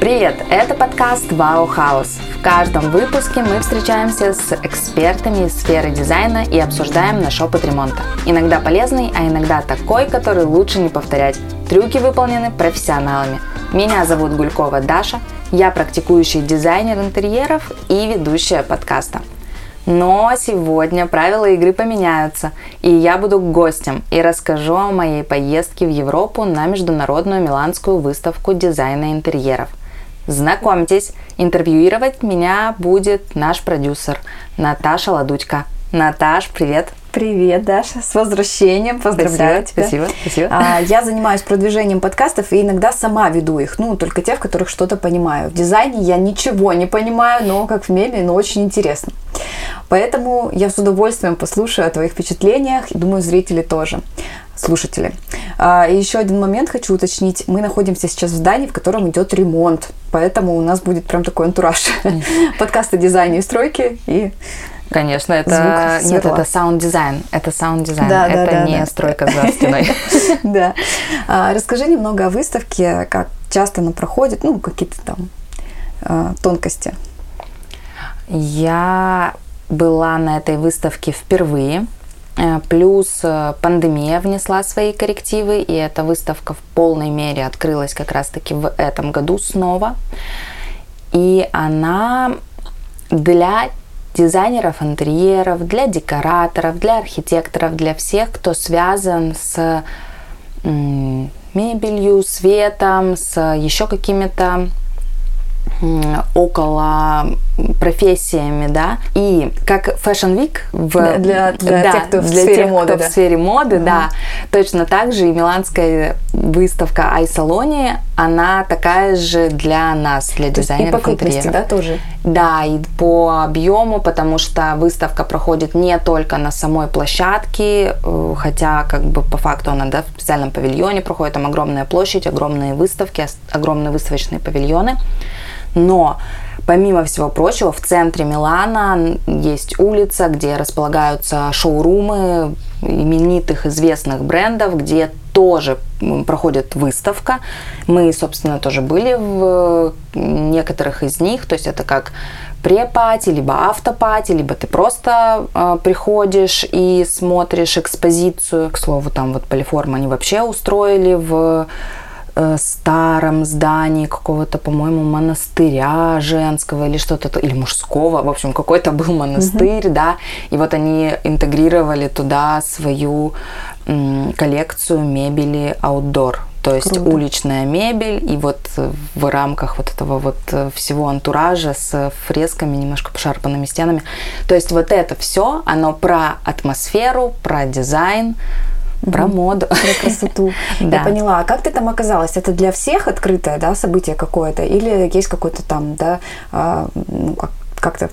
Привет! Это подкаст Wow House. В каждом выпуске мы встречаемся с экспертами из сферы дизайна и обсуждаем наш опыт ремонта. Иногда полезный, а иногда такой, который лучше не повторять. Трюки выполнены профессионалами. Меня зовут Гулькова Даша, я практикующий дизайнер интерьеров и ведущая подкаста. Но сегодня правила игры поменяются, и я буду гостем и расскажу о моей поездке в Европу на международную миланскую выставку дизайна интерьеров. Знакомьтесь, интервьюировать меня будет наш продюсер Наташа Ладудько. Наташ, привет! Привет, Даша, с возвращением, поздравляю спасибо, тебя. Спасибо, спасибо. А, я занимаюсь продвижением подкастов и иногда сама веду их, ну, только те, в которых что-то понимаю. В дизайне я ничего не понимаю, но как в меме, но очень интересно. Поэтому я с удовольствием послушаю о твоих впечатлениях и думаю, зрители тоже слушатели. А, и еще один момент хочу уточнить. Мы находимся сейчас в здании, в котором идет ремонт, поэтому у нас будет прям такой антураж. Подкасты дизайна и стройки и Конечно, это Звук нет, это саунд-дизайн. Это саунд-дизайн. Да, да, это да, не да. стройка за стеной. Да. А, Расскажи немного о выставке, как часто она проходит, ну, какие-то там а, тонкости. Я была на этой выставке впервые. Э, Плюс э, пандемия внесла свои коррективы, и эта выставка в полной мере открылась как раз-таки в этом году снова. И она для дизайнеров интерьеров, для декораторов, для архитекторов, для всех, кто связан с мебелью, светом, с еще какими-то около профессиями, да, и как Fashion Week в, Для- для да, тех, кто в для сфере тех, моды, кто да. в сфере моды, да, точно так же и миланская выставка iSaloni, она такая же для нас, для То есть и дизайнеров по крупности, да, тоже? Да, и по объему, потому что выставка проходит не только на самой площадке, э, хотя как бы по факту она да, в специальном павильоне проходит, там огромная площадь, огромные выставки, огромные выставочные павильоны. Но Помимо всего прочего, в центре Милана есть улица, где располагаются шоурумы именитых известных брендов, где тоже проходит выставка. Мы, собственно, тоже были в некоторых из них, то есть это как пре-пати, либо автопати, либо ты просто э, приходишь и смотришь экспозицию. К слову, там вот Полиформ они вообще устроили в старом здании какого-то, по-моему, монастыря женского или что-то, то- или мужского, в общем, какой-то был монастырь, да, и вот они интегрировали туда свою м, коллекцию мебели outdoor, то есть Круто. уличная мебель, и вот э, в рамках вот этого вот э, всего антуража с фресками, немножко пошарпанными стенами. То есть вот это все, оно про атмосферу, про дизайн, про моду. Про красоту. Да. Я поняла. А как ты там оказалась? Это для всех открытое, да, событие какое-то? Или есть какой-то там, да, а, ну, как- как-то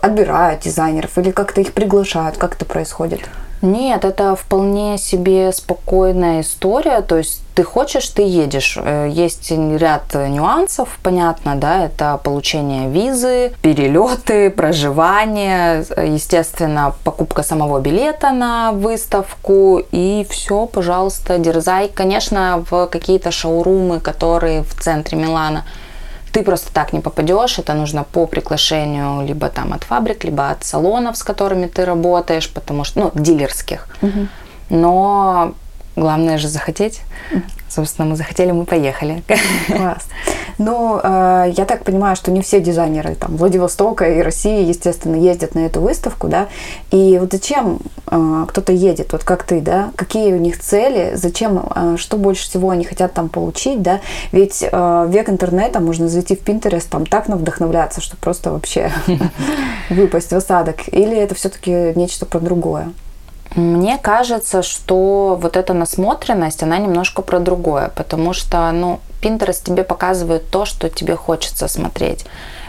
отбирают дизайнеров, или как-то их приглашают? Как это происходит? Нет, это вполне себе спокойная история. То есть ты хочешь, ты едешь. Э, Есть ряд нюансов, понятно, да, это получение визы, перелеты, проживание, естественно, покупка самого билета на выставку и все, пожалуйста, дерзай. Конечно, в какие-то шоурумы, которые в центре Милана, ты просто так не попадешь, это нужно по приглашению либо там от фабрик, либо от салонов, с которыми ты работаешь, потому что, ну, дилерских. Но главное же захотеть. Собственно, мы захотели, мы поехали. Класс. Ну, э, я так понимаю, что не все дизайнеры там Владивостока и России, естественно, ездят на эту выставку, да. И вот зачем э, кто-то едет, вот как ты, да? Какие у них цели? Зачем? э, что больше всего они хотят там получить, да? Ведь э, век интернета можно зайти в Pinterest, там так вдохновляться, что просто вообще выпасть в осадок. Или это все-таки нечто про другое? Мне кажется, что вот эта насмотренность, она немножко про другое, потому что, ну, Pinterest тебе показывает то, что тебе хочется смотреть.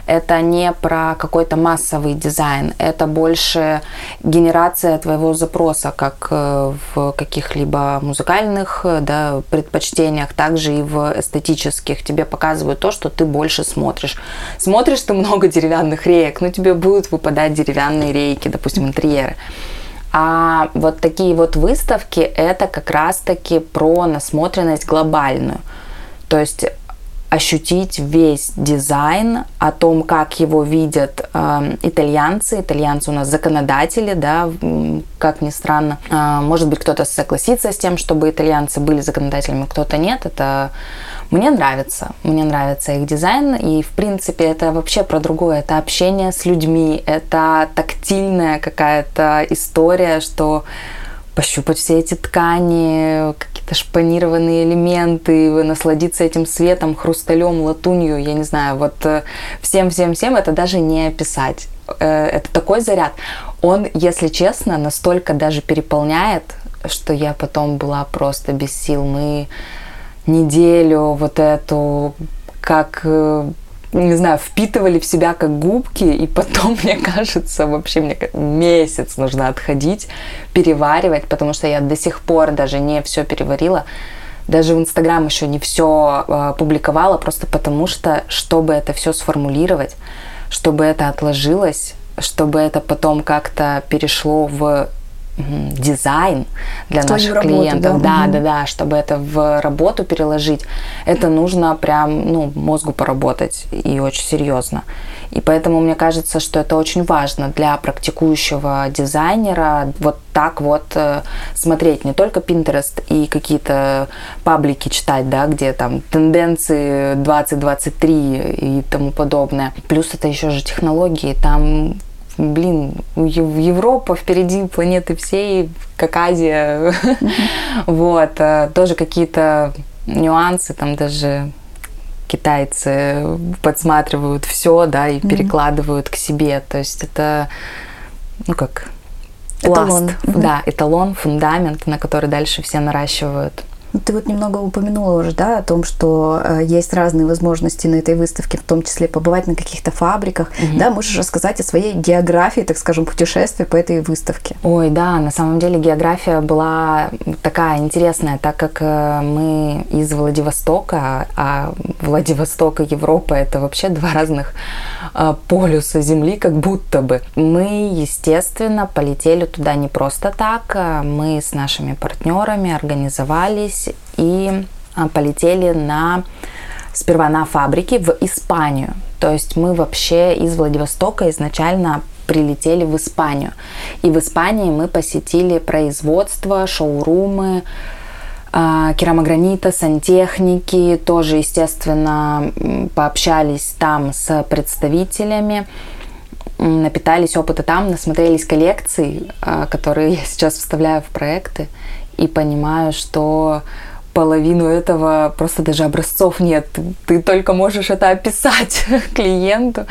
Это не про какой-то массовый дизайн, это больше генерация твоего запроса, как э, в каких-либо музыкальных э, да, предпочтениях, также и в эстетических. Тебе показывают то, что ты больше смотришь. Смотришь ты много деревянных реек, ну тебе будут выпадать деревянные рейки, допустим, интерьеры. А вот такие вот выставки это как раз-таки про насмотренность глобальную. То есть ощутить весь дизайн, о том, как его видят э, итальянцы. Итальянцы у нас законодатели, да, как ни странно. Э, может быть, кто-то согласится с тем, чтобы итальянцы были законодателями, кто-то нет. Это мне нравится. Мне нравится их дизайн. И, в принципе, это вообще про другое. Это общение с людьми. Это тактильная какая-то история, что пощупать все эти ткани, какие-то шпанированные элементы, насладиться этим светом, хрусталем, латунью, я не знаю, вот всем-всем-всем э, это даже не описать. Э, это такой заряд. Он, если честно, настолько даже переполняет, что я потом была просто без сил. Мы неделю вот эту как э, не знаю, впитывали в себя как губки, и потом, мне кажется, вообще мне месяц нужно отходить, переваривать, потому что я до сих пор даже не все переварила. Даже в Инстаграм еще не все э, публиковала, просто потому что, чтобы это все сформулировать, чтобы это отложилось, чтобы это потом как-то перешло в дизайн для в наших работу, клиентов. Да, да, да, да, чтобы это в работу переложить, это нужно прям, ну, мозгу поработать и очень серьезно. И поэтому мне кажется, что это очень важно для практикующего дизайнера вот так вот э, смотреть не только Pinterest и какие-то паблики читать, да, где там тенденции 2023 и тому подобное. Плюс это еще же технологии, там блин, Европа впереди планеты всей, как Азия. Вот, э, тоже какие-то нюансы, там даже китайцы подсматривают все, да, и перекладывают к себе. То есть это, ну как, эталон. Да, эталон, фундамент, на который дальше все наращивают. Ты вот немного упомянула уже, да, о том, что э, есть разные возможности на этой выставке, в том числе побывать на каких-то фабриках. Угу. Да, можешь рассказать о своей географии, так скажем, путешествия по этой выставке? Ой, да, на самом деле география была такая интересная, так как э, мы из Владивостока, а Владивосток и Европа это вообще два разных э, полюса Земли, как будто бы. Мы, естественно, полетели туда не просто так, мы с нашими партнерами организовались собрались и а, полетели на сперва на фабрики в Испанию. То есть мы вообще из Владивостока изначально прилетели в Испанию. И в Испании мы посетили производство, шоурумы, а, керамогранита, сантехники, тоже, естественно, пообщались там с представителями, напитались опыта там, насмотрелись коллекций, а, которые я сейчас вставляю в проекты и понимаю, что половину этого просто даже образцов нет. Ты только можешь это описать клиенту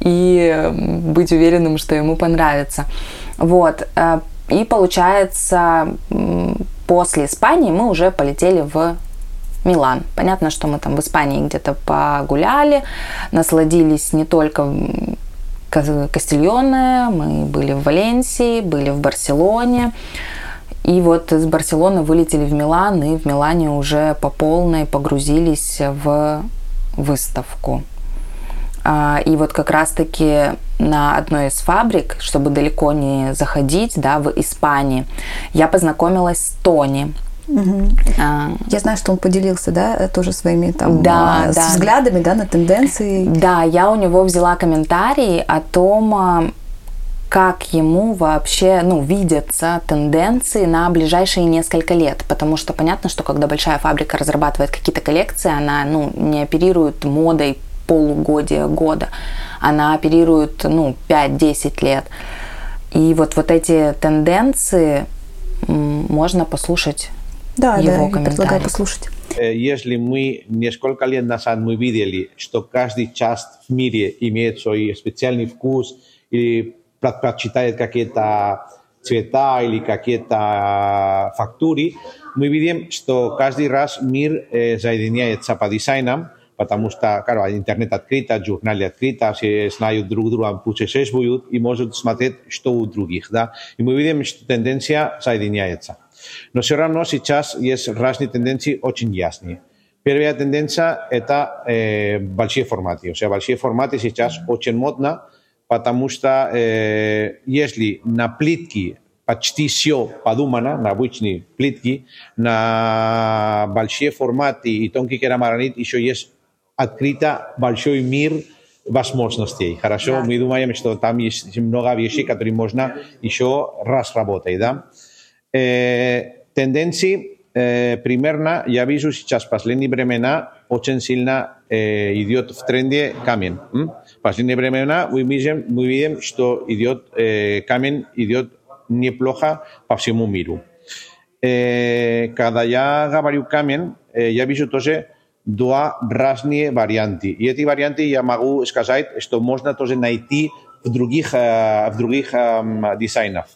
и быть уверенным, что ему понравится. Вот. Э, и получается, после Испании мы уже полетели в Милан. Понятно, что мы там в Испании где-то погуляли, насладились не только Кастильоне, мы были в Валенсии, были в Барселоне, и вот из Барселоны вылетели в Милан, и в Милане уже по полной погрузились в выставку. А, и вот как раз-таки на одной из фабрик, чтобы далеко не заходить, да, в Испании, я познакомилась с Тони. Угу. А, я знаю, что он поделился, да, тоже своими там да, а, да. взглядами, да, на тенденции. Да, я у него взяла комментарий о том, а, как ему вообще ну, видятся тенденции на ближайшие несколько лет. Потому что понятно, что когда большая фабрика разрабатывает какие-то коллекции, она ну, не оперирует модой полугодия года, она оперирует ну, 5-10 лет. И вот, вот эти тенденции можно послушать да, его да, предлагаю послушать. Э, если мы несколько лет назад мы видели, что каждый часть в мире имеет свой специальный вкус или предпочитает какие-то цвета или какие-то фактуры, мы видим, что каждый раз мир э, соединяется по дизайнам, потому что, claro, интернет открыто, журналы открыто, все знают друг друга, путешествуют и могут смотреть, что у других, да. И мы видим, что тенденция соединяется. Но все равно сейчас есть разные тенденции очень ясные. Первая тенденция – это э, большие форматы. O sea, большие форматы сейчас очень модно, потому что э, если на плитке почти все подумано, на обычные плитки, на большие форматы и тонкий керамогранит еще есть открыто большой мир возможностей. Хорошо, да. мы думаем, что там есть много вещей, которые можно еще разработать. Да? Э, тенденции э, примерно, я вижу сейчас в последние времена очень сильно э, идет в тренде камень. М? В последние времена мы видим, мы видим что идет, э, камень идет неплохо по всему миру. Э, когда я говорю камень, э, я вижу тоже два разные варианты. И эти варианты я могу сказать, что можно тоже найти в других, в других дизайнах.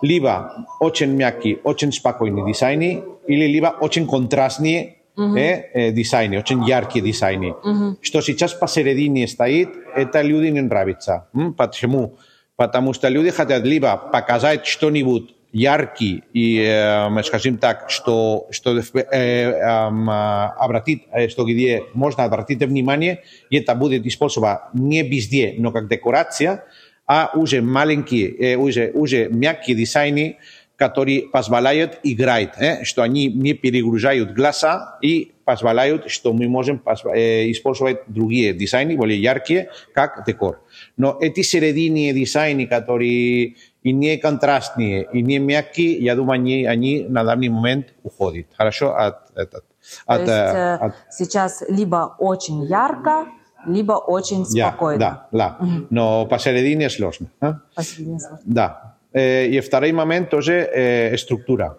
Либо очень мягкий, очень спокойный дизайн, или либо очень контрастные э, э, дизайны, очень яркие дизайны. Uh-huh. Что сейчас посередине стоит, это люди не нравится. Почему? Потому что люди хотят либо показать что-нибудь яркий и, э, скажем так, что, что э, э, обратит, что где можно обратить внимание, и это будет использоваться не везде, но как декорация, а уже маленькие, уже, уже мягкие дизайны, которые позволяют играть, э, что они не перегружают глаза и позволяют, что мы можем э, использовать другие дизайны, более яркие, как декор. Но эти серединные дизайны, которые и не контрастные, и не мягкие, я думаю, они, они на данный момент уходят. Хорошо? От, от, от, То есть э, от... сейчас либо очень ярко, либо очень спокойно. Да, да, да. Угу. Но посередине сложно. ¿eh? Посередине сложно. Да. Eh, и второй момент тоже eh, структура.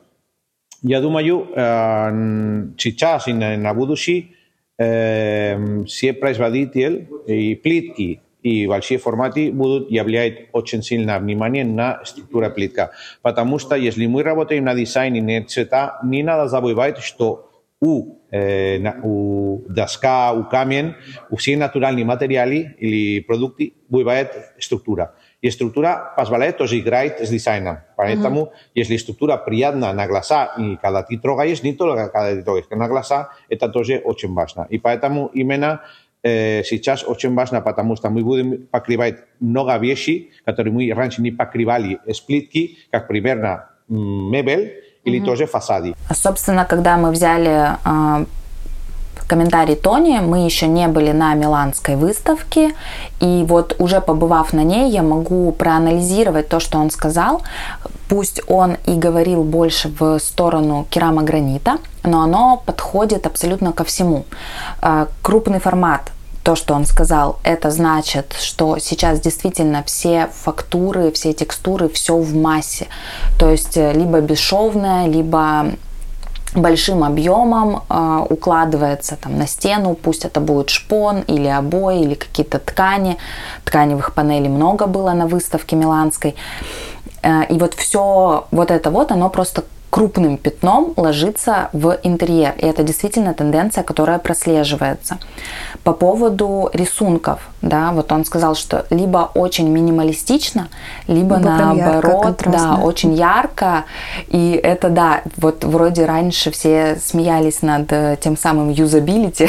Я думаю, э, сейчас и на, на будущее э, все производители и плитки и большие форматы будут являть очень сильно внимание на структура плитка. Потому что если мы работаем на дизайне, на цвета, не надо забывать, что у, э, у доска, у камень, у все натуральные материалы или продукты бывает структура. И структура позволяет тоже играть с дизайном. Поэтому, uh-huh. если структура приятна на глаза, и когда ты трогаешь, не только когда ты трогаешь, на глаза, это тоже очень важно. И поэтому именно э, сейчас очень важно, потому что мы будем покрывать много вещей, которые мы раньше не покрывали, сплитки, как примерно мебель или mm-hmm. тоже фасады. Собственно, когда мы взяли э, комментарий Тони, мы еще не были на Миланской выставке, и вот уже побывав на ней, я могу проанализировать то, что он сказал. Пусть он и говорил больше в сторону керамогранита, но оно подходит абсолютно ко всему. А, крупный формат то, что он сказал, это значит, что сейчас действительно все фактуры, все текстуры, все в массе. То есть э, либо бесшовное, либо большим объемом э, укладывается там на стену, пусть это будет шпон или обои или какие-то ткани. Тканевых панелей много было на выставке миланской. Э, и вот все вот это вот, оно просто крупным пятном ложится в интерьер. И это действительно тенденция, которая прослеживается. По поводу рисунков, да, вот он сказал, что либо очень минималистично, либо, либо наоборот, ярко, да, очень ярко. И это, да, вот вроде раньше все смеялись над э, тем самым юзабилити,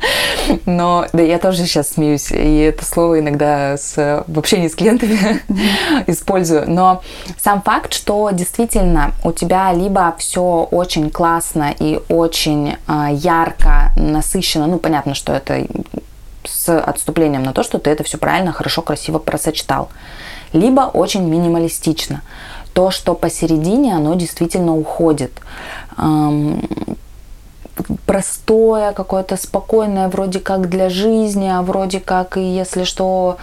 но да, я тоже сейчас смеюсь, и это слово иногда с, в общении с клиентами использую. Но сам факт, что действительно у тебя либо все очень классно и очень э, ярко, насыщенно, ну понятно, что это с отступлением на то, что ты это все правильно, хорошо, красиво просочетал. Либо очень минималистично. То, что посередине, оно действительно уходит. Простое, какое-то спокойное, вроде как для жизни, а вроде как и если что,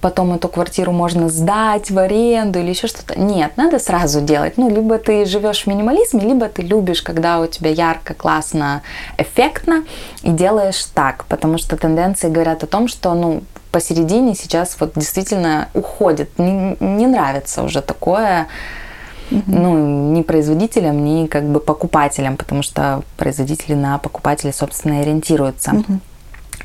потом эту квартиру можно сдать в аренду или еще что-то. Нет, надо сразу делать. Ну, либо ты живешь в минимализме, либо ты любишь, когда у тебя ярко, классно, эффектно, и делаешь так, потому что тенденции говорят о том, что, ну, посередине сейчас вот действительно уходит, не, не нравится уже такое, mm ну, ни производителям, ни как бы покупателям, потому что производители на покупателей, собственно, ориентируются. mm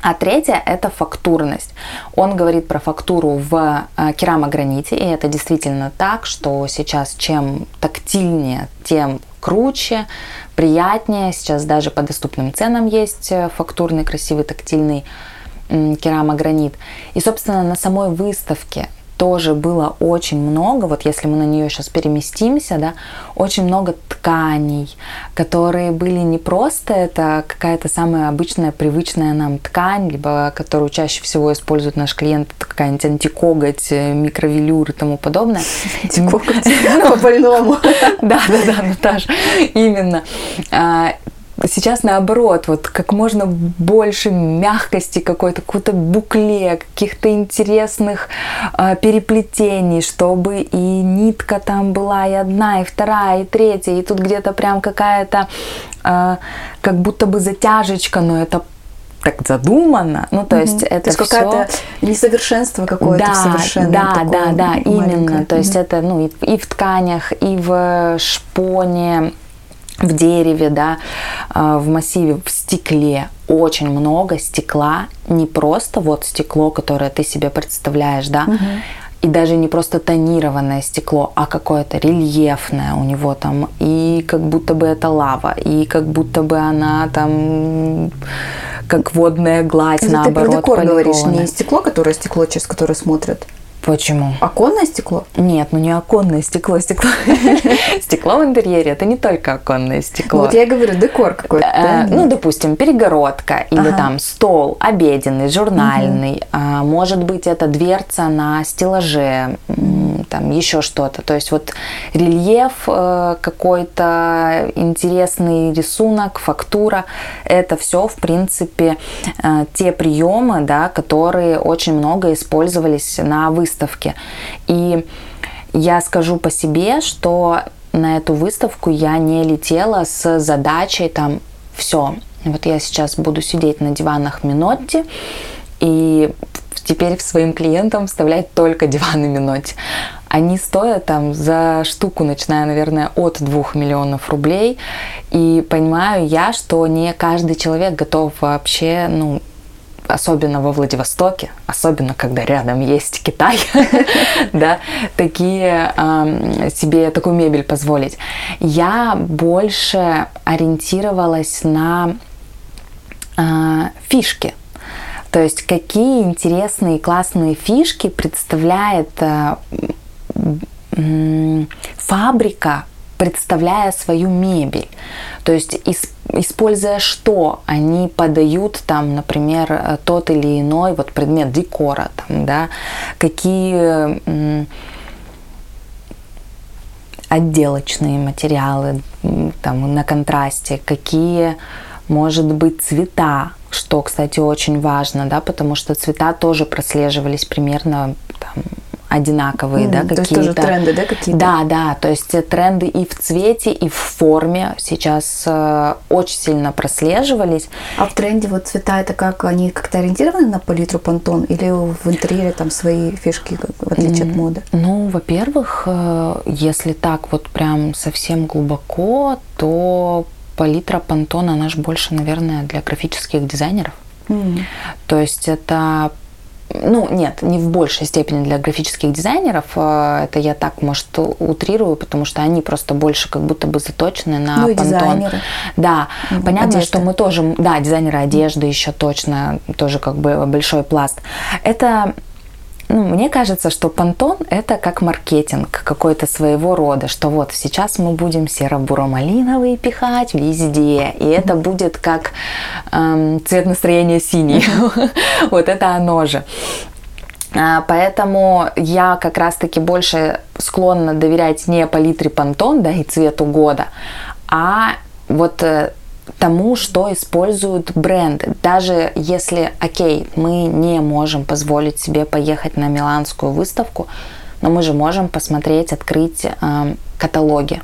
а третье – это фактурность. Он говорит про фактуру в э, керамограните, и это действительно так, что сейчас чем тактильнее, тем круче, приятнее. Сейчас даже по доступным ценам есть э, фактурный, красивый, тактильный керамогранит. И, собственно, на самой выставке тоже было очень много, вот если мы на нее сейчас переместимся, да, очень много тканей, которые были не просто это какая-то самая обычная, привычная нам ткань, либо которую чаще всего использует наш клиент, это какая-нибудь антикоготь, э, микровелюр и тому подобное. Антикоготь по-больному. Да, да, да, Наташа, именно. Сейчас наоборот, вот как можно больше мягкости какой-то, какой-то букле, каких-то интересных э, переплетений, чтобы и нитка там была и одна, и вторая, и третья, и тут где-то прям какая-то э, как будто бы затяжечка, но это так задумано. Ну, то есть это то есть какое-то несовершенство какое-то да, совершенно. Да, да, да, именно. То есть это ну, и, и в тканях, и в шпоне, в дереве, да, а, в массиве, в стекле очень много стекла, не просто вот стекло, которое ты себе представляешь, да, угу. и даже не просто тонированное стекло, а какое-то рельефное у него там, и как будто бы это лава, и как будто бы она там как водная гладь, это наоборот, ты про декор говоришь, не стекло, которое стекло, через которое смотрят? Почему? Оконное стекло? Нет, ну не оконное стекло, стекло. Стекло в интерьере это не только оконное стекло. Вот я говорю, декор какой-то. Э, ну, допустим, перегородка или там стол обеденный, журнальный. А, может быть, это дверца на стеллаже, там еще что-то. То есть вот рельеф, э, какой-то интересный рисунок, фактура, это все, в принципе, э, те приемы, да, которые очень много использовались на выставке. И я скажу по себе, что на эту выставку я не летела с задачей там все. Вот я сейчас буду сидеть на диванах Минотти и теперь своим клиентам вставлять только диваны Минотти. Они стоят там за штуку, начиная, наверное, от 2 миллионов рублей. И понимаю я, что не каждый человек готов вообще, ну, особенно во Владивостоке, особенно когда рядом есть Китай, да, такие себе такую мебель позволить. Я больше ориентировалась на а, фишки, то есть какие интересные классные фишки представляет а, фабрика, представляя свою мебель. То есть используя что они подают там, например, тот или иной вот предмет декора, там, да, какие отделочные материалы там на контрасте, какие, может быть, цвета, что, кстати, очень важно, да, потому что цвета тоже прослеживались примерно там, одинаковые, mm, да, какие-то. То есть тоже тренды, да, какие-то? Да, да, то есть тренды и в цвете, и в форме сейчас э, очень сильно прослеживались. А в тренде вот цвета это как, они как-то ориентированы на палитру Пантон или в интерьере там свои фишки, в отличие mm, от моды? Ну, во-первых, э, если так вот прям совсем глубоко, то палитра Пантон, она же больше, наверное, для графических дизайнеров. Mm. То есть это ну, нет, не в большей степени для графических дизайнеров. Э, это я так, может, утрирую, потому что они просто больше как будто бы заточены на ну, и дизайнеры. Да, mm, понятно, одежды. что мы тоже, да, дизайнеры одежды еще точно, тоже как бы большой пласт. Это ну, мне кажется, что понтон – это как маркетинг какой-то своего рода, что вот сейчас мы будем серо-буро-малиновый пихать везде, и это будет как эм, цвет настроения синий. Вот это оно же. А, поэтому я как раз-таки больше склонна доверять не палитре понтон, да, и цвету года, а вот э, тому, что используют бренды. Даже если, окей, мы не можем позволить себе поехать на миланскую выставку, но мы же можем посмотреть, открыть э, каталоги.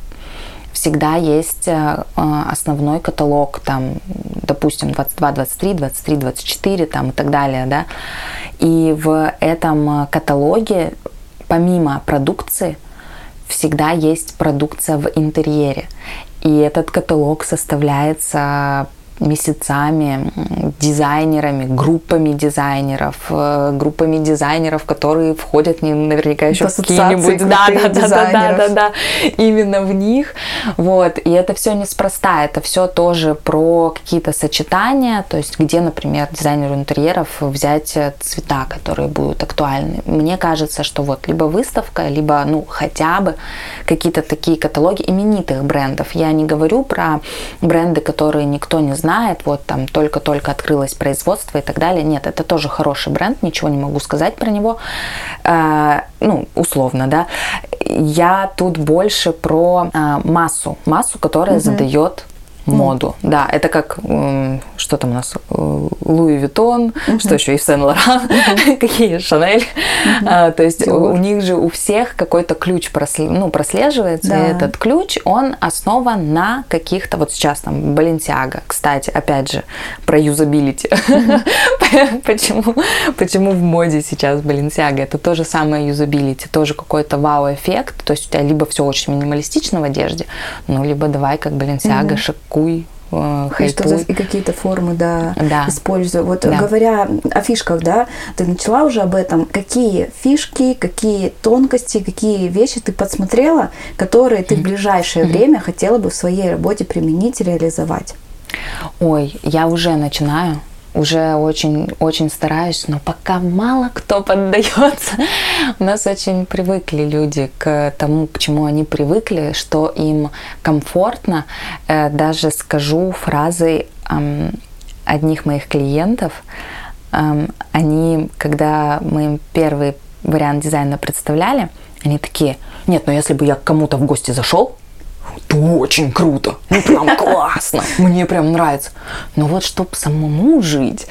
Всегда есть э, основной каталог, там, допустим, 22, 23, 23, 24 там, и так далее. Да? И в этом каталоге, помимо продукции, всегда есть продукция в интерьере. И этот каталог составляется месяцами дизайнерами, группами дизайнеров, э, группами дизайнеров, которые входят не, наверняка еще в какие-нибудь, да, да, да, да, да, да, да, именно в них, вот, и это все неспроста, это все тоже про какие-то сочетания, то есть где, например, дизайнеру интерьеров взять цвета, которые будут актуальны. Мне кажется, что вот либо выставка, либо, ну, хотя бы какие-то такие каталоги именитых брендов. Я не говорю про бренды, которые никто не знает, вот там только-только открылось производство и так далее. Нет, это тоже хороший бренд, ничего не могу сказать про него. Э, ну, условно, да. Я тут больше про э, массу, массу, которая угу. задает моду. Mm. Да, это как что там у нас Луи Виттон, mm-hmm. что еще и Сен Лоран, mm-hmm. какие Шанель. Mm-hmm. А, то есть у, у них же у всех какой-то ключ просле, ну, прослеживается. Да. И этот ключ он основан на каких-то вот сейчас там Баленсиага, кстати, опять же про юзабилити. Mm-hmm. почему почему в моде сейчас Баленсиага? Это тоже самое юзабилити, тоже какой-то вау-эффект. То есть у тебя либо все очень минималистично в одежде, ну либо давай как Баленсиага mm-hmm э, и, что и какие-то формы, да, да. использую. Вот да. говоря о фишках, да, ты начала уже об этом. Какие фишки, какие тонкости, какие вещи ты подсмотрела, которые ты в ближайшее mm-hmm. время хотела бы в своей работе применить реализовать? Ой, я уже начинаю уже очень-очень стараюсь, но пока мало кто поддается. У нас очень привыкли люди к тому, к чему они привыкли, что им комфортно. Э, даже скажу фразы одних моих клиентов. Они, когда мы им первый вариант дизайна представляли, они такие, нет, но если бы я к кому-то в гости зашел, это очень круто, ну прям классно, мне прям нравится. Но вот чтобы самому жить,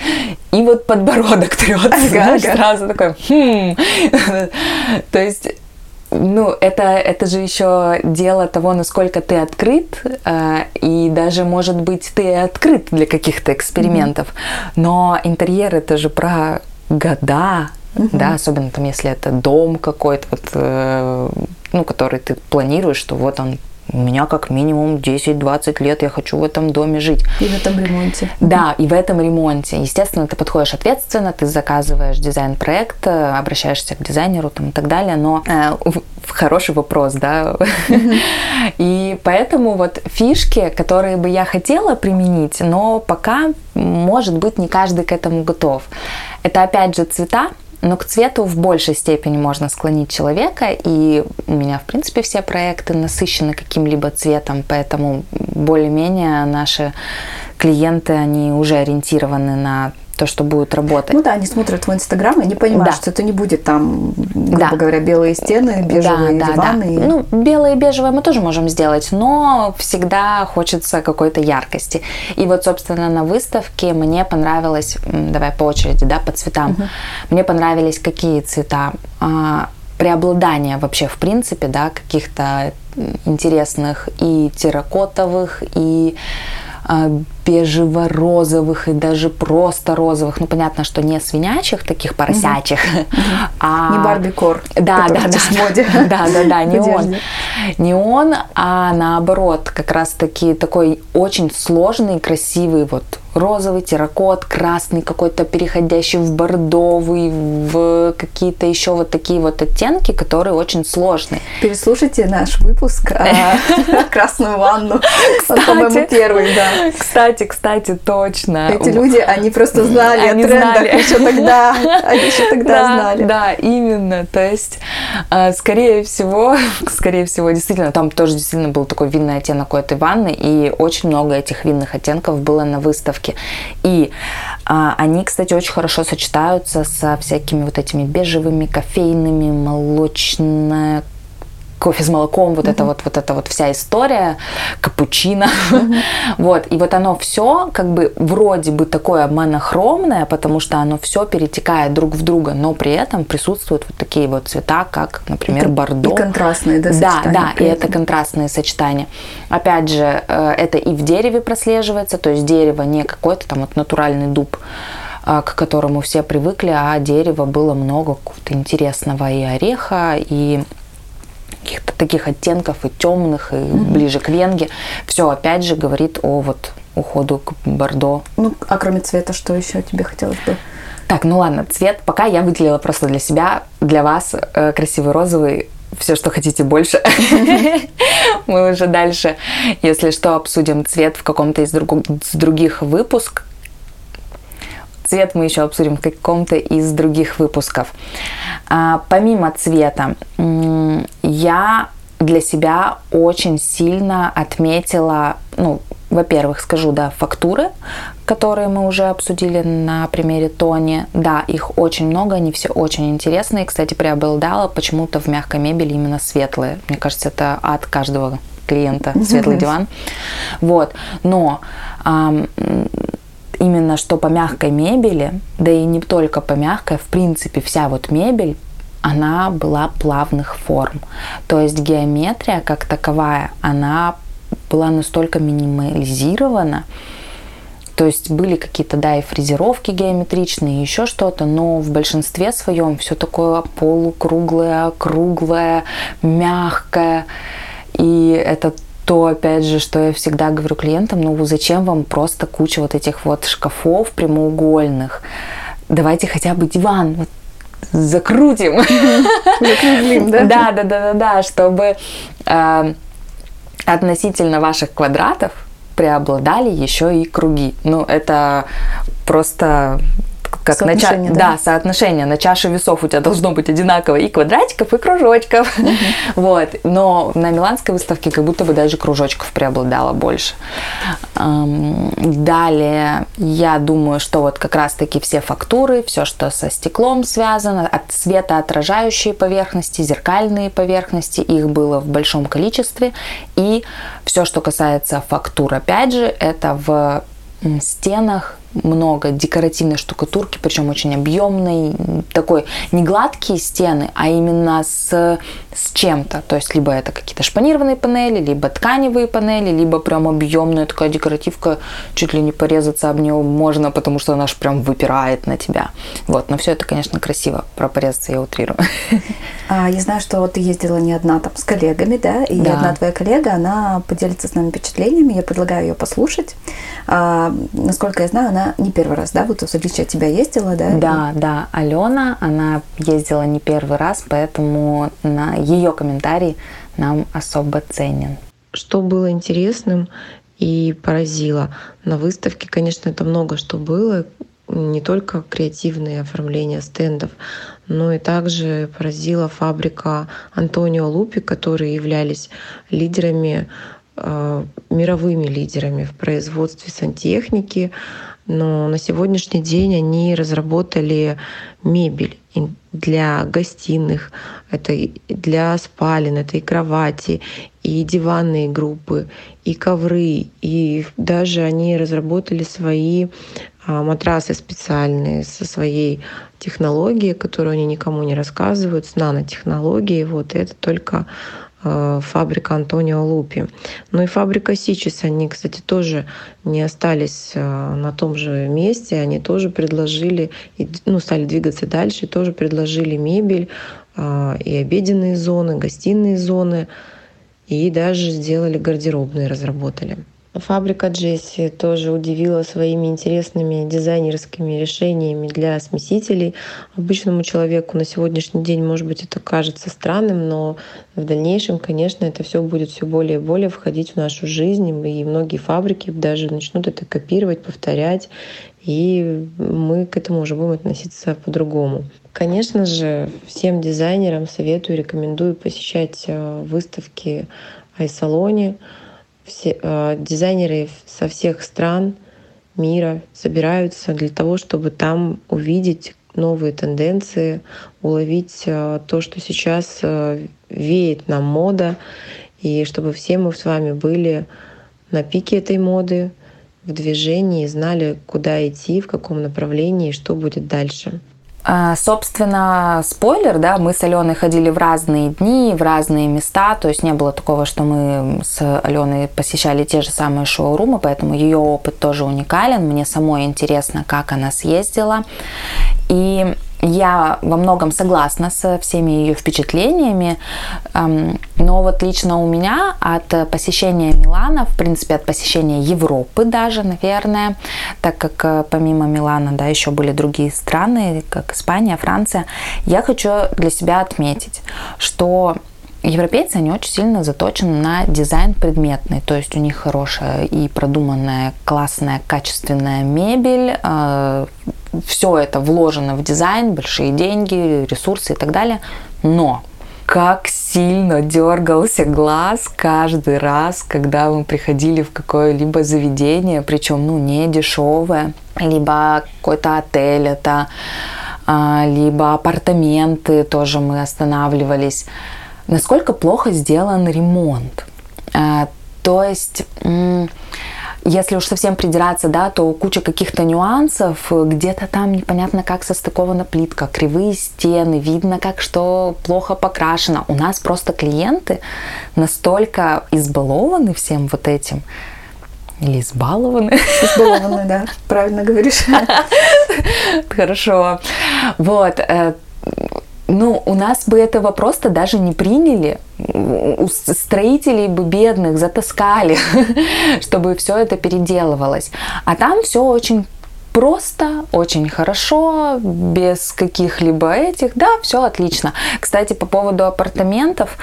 и вот подбородок трется, ага, сразу такой, хм. То есть ну, это, это же еще дело того, насколько ты открыт, э, и даже, может быть, ты открыт для каких-то экспериментов. Mm-hmm. Но интерьер это же про года, mm-hmm. да, особенно там, если это дом какой-то, вот, э, ну, который ты планируешь, что вот он у меня как минимум 10-20 лет я хочу в этом доме жить. И в этом ремонте. Да, и в этом ремонте. Естественно, ты подходишь ответственно, ты заказываешь дизайн-проект, обращаешься к дизайнеру там, и так далее, но э, хороший вопрос, да. И поэтому вот фишки, которые бы я хотела применить, но пока, может быть, не каждый к этому готов. Это опять же цвета, но к цвету в большей степени можно склонить человека, и у меня, в принципе, все проекты насыщены каким-либо цветом, поэтому более-менее наши клиенты, они уже ориентированы на то, что будет работать. Ну да, они смотрят твой инстаграм и не понимают, да. что это не будет там, грубо да. говоря, белые стены, бежевые да, диваны. Да, да. Ну, белые и бежевые мы тоже можем сделать, но всегда хочется какой-то яркости. И вот, собственно, на выставке мне понравилось, давай по очереди, да, по цветам. Угу. Мне понравились какие цвета? А, преобладание вообще, в принципе, да, каких-то интересных и терракотовых, и а, бежево-розовых и даже просто розовых. Ну, понятно, что не свинячих, таких поросячих, а... Не барбикор. Да, да, да. Да, да, да, не он. Не он, а наоборот, как раз-таки такой очень сложный, красивый вот розовый, терракот, красный какой-то, переходящий в бордовый, в какие-то еще вот такие вот оттенки, которые очень сложные. Переслушайте наш выпуск «Красную ванну». по-моему, первый, да. Кстати, кстати, точно. Эти люди, они просто знали они о трендах знали. еще тогда. Они еще тогда да, знали. Да, именно. То есть, а, скорее всего, скорее всего, действительно, там тоже действительно был такой винный оттенок у этой ванны, и очень много этих винных оттенков было на выставке. И а, они, кстати, очень хорошо сочетаются со всякими вот этими бежевыми, кофейными, молочно кофе с молоком, вот mm-hmm. это вот, вот эта вот вся история, капучино, mm-hmm. вот, и вот оно все как бы вроде бы такое монохромное, потому что оно все перетекает друг в друга, но при этом присутствуют вот такие вот цвета, как, например, это бордо. И контрастные, да, Да, да, и это контрастные сочетания. Опять же, э, это и в дереве прослеживается, то есть дерево не какой-то там вот натуральный дуб, а, к которому все привыкли, а дерева было много какого-то интересного и ореха, и каких-то таких оттенков и темных, и mm-hmm. ближе к венге. Все, опять же, говорит о вот уходу к бордо. Ну, а кроме цвета, что еще тебе хотелось бы? Так, ну ладно, цвет пока я выделила просто для себя, для вас э, красивый розовый, все, что хотите больше. Мы уже дальше, если что, обсудим цвет в каком-то из других выпусков. Цвет мы еще обсудим в каком-то из других выпусков. А, помимо цвета, я для себя очень сильно отметила, ну, во-первых, скажу, да, фактуры, которые мы уже обсудили на примере Тони. Да, их очень много, они все очень интересные. Кстати, преобладала почему-то в мягкой мебели именно светлые. Мне кажется, это от каждого клиента светлый диван. Вот. Но эм, именно что по мягкой мебели, да и не только по мягкой, в принципе, вся вот мебель она была плавных форм. То есть геометрия как таковая, она была настолько минимализирована, то есть были какие-то, да, и фрезеровки геометричные, еще что-то, но в большинстве своем все такое полукруглое, круглое, мягкое. И это то, опять же, что я всегда говорю клиентам, ну зачем вам просто куча вот этих вот шкафов прямоугольных? Давайте хотя бы диван вот закрутим. Закруглим, да? Да, да, да, да, да, чтобы э, относительно ваших квадратов преобладали еще и круги. Ну, это просто как соотношение, на ча... да? да, соотношение на чаше весов у тебя должно быть одинаково и квадратиков, и кружочков. Mm-hmm. Вот. Но на миланской выставке как будто бы даже кружочков преобладало больше. Далее, я думаю, что вот как раз-таки все фактуры, все, что со стеклом связано, от светоотражающие поверхности, зеркальные поверхности, их было в большом количестве. И все, что касается фактур, опять же, это в стенах много декоративной штукатурки, причем очень объемной, такой не гладкие стены, а именно с, с чем-то. То есть либо это какие-то шпанированные панели, либо тканевые панели, либо прям объемная такая декоративка, чуть ли не порезаться об нее можно, потому что она же прям выпирает на тебя. Вот, но все это, конечно, красиво. Про порезаться я утрирую. А, я знаю, что ты ездила не одна там с коллегами, да, и да. одна твоя коллега, она поделится с нами впечатлениями, я предлагаю ее послушать. А, насколько я знаю, она не первый раз, да, вот в отличие от тебя ездила, да? Да, да, Алена, она ездила не первый раз, поэтому на ее комментарий нам особо ценен. Что было интересным и поразило на выставке, конечно, это много что было, не только креативные оформления стендов, но и также поразила фабрика Антонио Лупи, которые являлись лидерами Э, мировыми лидерами в производстве сантехники, но на сегодняшний день они разработали мебель для гостиных, это для спален, это и кровати, и диванные группы, и ковры, и даже они разработали свои а, матрасы специальные со своей технологией, которую они никому не рассказывают, с нанотехнологией. Вот это только фабрика Антонио Лупи. Ну и фабрика Сичис, они, кстати, тоже не остались э, на том же месте, они тоже предложили, ну, стали двигаться дальше, тоже предложили мебель э, и обеденные зоны, гостиные зоны, и даже сделали гардеробные, разработали. Фабрика Джесси тоже удивила своими интересными дизайнерскими решениями для смесителей. Обычному человеку на сегодняшний день, может быть, это кажется странным, но в дальнейшем, конечно, это все будет все более и более входить в нашу жизнь, и многие фабрики даже начнут это копировать, повторять, и мы к этому уже будем относиться по-другому. Конечно же, всем дизайнерам советую, рекомендую посещать э, выставки в айсалоне, все, э, дизайнеры со всех стран мира собираются для того, чтобы там увидеть новые тенденции, уловить э, то, что сейчас э, веет нам мода, и чтобы все мы с вами были на пике этой моды, в движении, знали, куда идти, в каком направлении, что будет дальше. А, собственно, спойлер, да, мы с Аленой ходили в разные дни, в разные места, то есть не было такого, что мы с Аленой посещали те же самые шоурумы, поэтому ее опыт тоже уникален, мне самой интересно, как она съездила. И я во многом согласна со всеми ее впечатлениями, но вот лично у меня от посещения Милана, в принципе, от посещения Европы даже, наверное, так как э, помимо Милана, да, еще были другие страны, как Испания, Франция, я хочу для себя отметить, что Европейцы, они очень сильно заточены на дизайн предметный, то есть у них хорошая и продуманная, классная, качественная мебель, э, все это вложено в дизайн, большие деньги, ресурсы и так далее, но как сильно дергался глаз каждый раз, когда мы приходили в какое-либо заведение, причем ну не дешевое, либо какой-то отель это, а, либо апартаменты тоже мы останавливались насколько плохо сделан ремонт. А, то есть если уж совсем придираться, да, то куча каких-то нюансов, где-то там непонятно, как состыкована плитка, кривые стены, видно, как что плохо покрашено. У нас просто клиенты настолько избалованы всем вот этим, или избалованы. Избалованы, да, правильно говоришь. Хорошо. Вот, э, ну, у нас бы этого просто даже не приняли. У строителей бы бедных затаскали, чтобы все это переделывалось. А там все очень просто, очень хорошо, без каких-либо этих, да, все отлично. Кстати, по поводу апартаментов,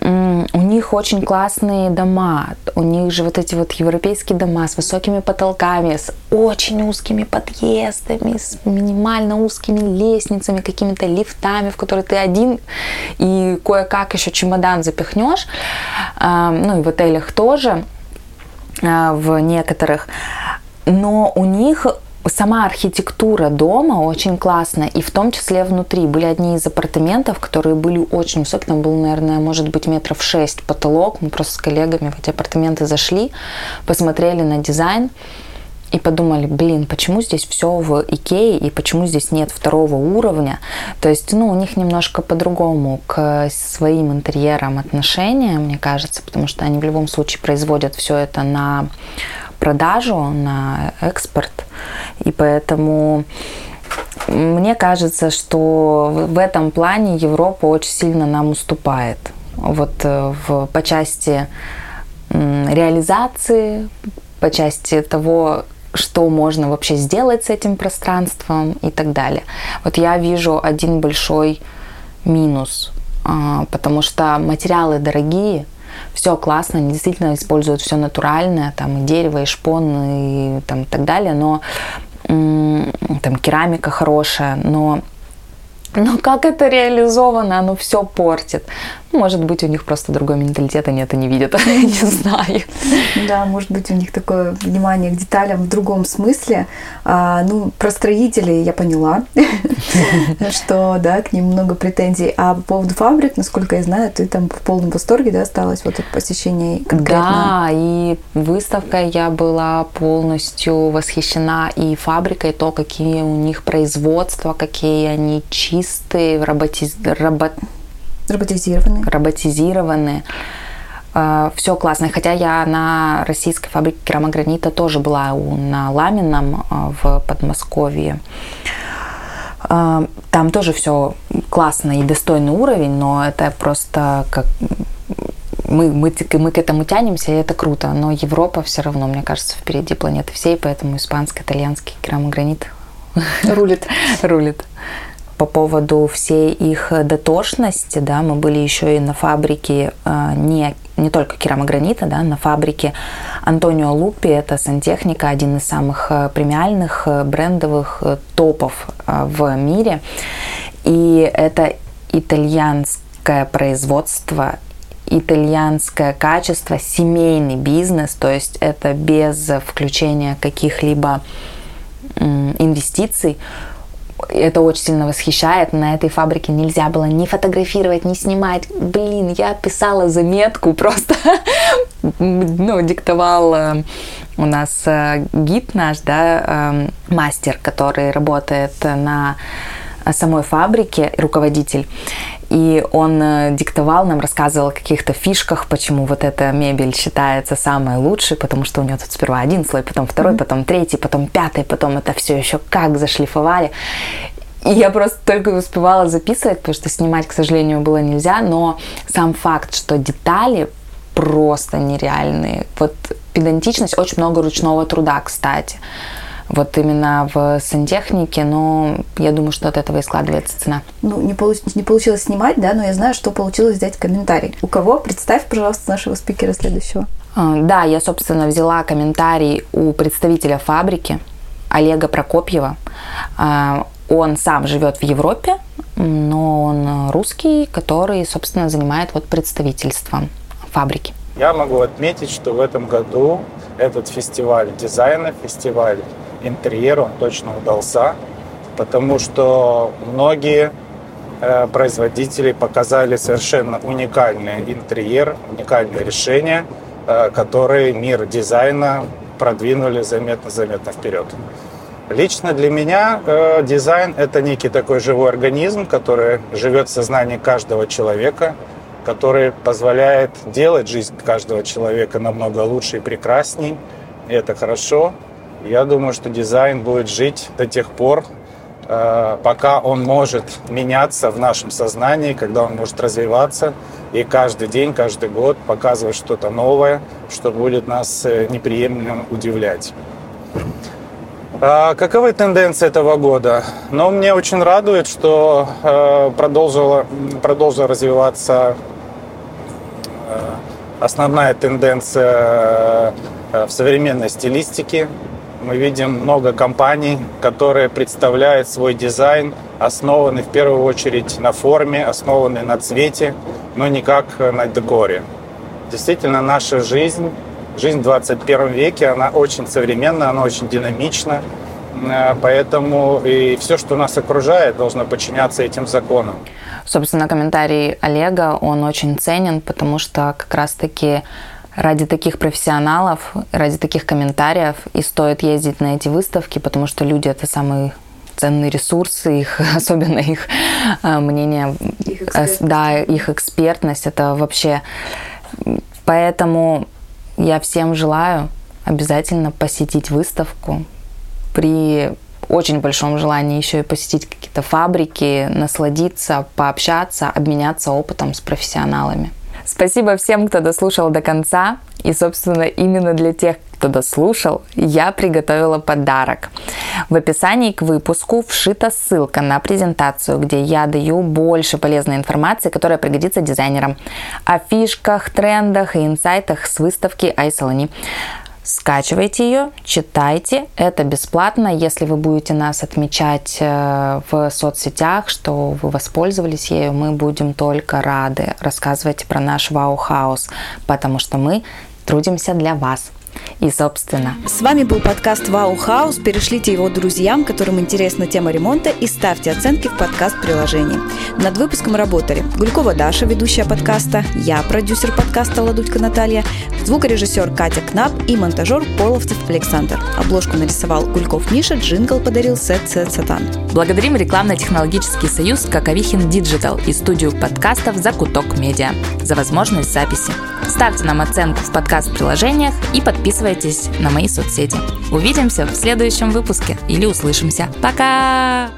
у них очень классные дома, у них же вот эти вот европейские дома с высокими потолками, с очень узкими подъездами, с минимально узкими лестницами, какими-то лифтами, в которые ты один и кое-как еще чемодан запихнешь, ну и в отелях тоже, а, в некоторых, но у них сама архитектура дома очень классная, и в том числе внутри. Были одни из апартаментов, которые были очень высокие, там был, наверное, может быть, метров шесть потолок. Мы просто с коллегами в эти апартаменты зашли, посмотрели на дизайн, и подумали, блин, почему здесь все в Икее и почему здесь нет второго уровня. То есть, ну, у них немножко по-другому к своим интерьерам отношения, мне кажется, потому что они в любом случае производят все это на продажу, на экспорт. И поэтому мне кажется, что в этом плане Европа очень сильно нам уступает. Вот э, в, по части реализации, по части того, что можно вообще сделать с этим пространством и так далее. Вот я вижу один большой минус, а, потому что материалы дорогие, все классно, они действительно используют все натуральное, там и дерево, и шпон, и, там, и так далее, но там керамика хорошая, но но как это реализовано, оно все портит. Может быть, у них просто другой менталитет, они это не видят, не знаю. Да, может быть, у них такое внимание к деталям в другом смысле. А, ну, про строителей я поняла, что, да, к ним много претензий. А по поводу фабрик, насколько я знаю, ты там в полном восторге, да, осталась вот от посещения конкретно? Да, и выставкой я была полностью восхищена и фабрикой, то, какие у них производства, какие они чистые, роботиз... робот Роботизированные. Роботизированные. А, Все классно. Хотя я на российской фабрике керамогранита тоже была на Ламином а, в Подмосковье. А, там тоже все классно и достойный уровень, но это просто как мы, мы, мы к этому тянемся, и это круто. Но Европа все равно, мне кажется, впереди планеты всей, поэтому испанский, итальянский керамогранит рулит. рулит по поводу всей их дотошности, да, мы были еще и на фабрике э, не, не только керамогранита, да, на фабрике Антонио Лупи, это сантехника, один из самых э, премиальных э, брендовых топов в мире. И это итальянское производство, итальянское качество, семейный бизнес, то есть это без включения каких-либо инвестиций, это очень сильно восхищает. На этой фабрике нельзя было ни фотографировать, ни снимать. Блин, я писала заметку, просто ну, диктовал э, у нас э, гид наш, да, эм, мастер, который работает на самой фабрике, руководитель. И он э, диктовал нам, рассказывал о каких-то фишках, почему вот эта мебель считается самой лучшей, потому что у нее тут сперва один слой, потом второй, mm-hmm. потом третий, потом пятый, потом это все еще как зашлифовали. И я просто только успевала записывать, потому что снимать, к сожалению, было нельзя, но сам факт, что детали просто нереальные. Вот педантичность, очень много ручного труда, кстати. Вот именно в сантехнике, но я думаю, что от этого и складывается цена. Ну, не, получ... не получилось снимать, да, но я знаю, что получилось взять комментарий. У кого? Представь, пожалуйста, нашего спикера следующего. А, да, я, собственно, взяла комментарий у представителя фабрики Олега Прокопьева. А, он сам живет в Европе, но он русский, который, собственно, занимает вот представительством фабрики. Я могу отметить, что в этом году этот фестиваль дизайна, фестиваль интерьера, он точно удался, потому что многие э, производители показали совершенно уникальный интерьер, уникальные решения, э, которые мир дизайна продвинули заметно-заметно вперед. Лично для меня э, дизайн – это некий такой живой организм, который живет в сознании каждого человека, который позволяет делать жизнь каждого человека намного лучше и прекрасней. И это хорошо. Я думаю, что дизайн будет жить до тех пор, э, пока он может меняться в нашем сознании, когда он может развиваться и каждый день, каждый год показывать что-то новое, что будет нас э, неприемлемо удивлять. А каковы тенденции этого года? Ну, мне очень радует, что э, продолжила, продолжила развиваться основная тенденция э, в современной стилистике. Мы видим много компаний, которые представляют свой дизайн, основанный в первую очередь на форме, основанный на цвете, но никак на декоре. Действительно, наша жизнь жизнь в 21 веке, она очень современна, она очень динамична, э, поэтому и все, что нас окружает, должно подчиняться этим законам. Собственно, комментарий Олега, он очень ценен, потому что как раз-таки ради таких профессионалов, ради таких комментариев и стоит ездить на эти выставки, потому что люди – это самый ценный ресурс, их, особенно их э, мнение, их э, да, их экспертность, это вообще... Поэтому я всем желаю обязательно посетить выставку при очень большом желании еще и посетить какие-то фабрики, насладиться, пообщаться, обменяться опытом с профессионалами. Спасибо всем, кто дослушал до конца. И, собственно, именно для тех, кто дослушал, я приготовила подарок. В описании к выпуску вшита ссылка на презентацию, где я даю больше полезной информации, которая пригодится дизайнерам. О фишках, трендах и инсайтах с выставки Айсалани. Скачивайте ее, читайте. Это бесплатно. Если вы будете нас отмечать э, в соцсетях, что вы воспользовались ею, мы будем только рады. рассказывать про наш Вау-хаус, потому что мы трудимся для вас. И, собственно... С вами был подкаст «Вау Хаус». Перешлите его друзьям, которым интересна тема ремонта, и ставьте оценки в подкаст-приложении. Над выпуском работали Гулькова Даша, ведущая подкаста, я, продюсер подкаста Ладудька Наталья, звукорежиссер Катя Кнап и монтажер Половцев Александр. Обложку нарисовал Гульков Миша, джингл подарил Сет Сет Сатан. Благодарим рекламно-технологический союз Каковихин Digital и студию подкастов «Закуток Медиа» за возможность записи. Ставьте нам оценку в подкаст-приложениях и подписывайтесь на мои соцсети. Увидимся в следующем выпуске или услышимся. Пока!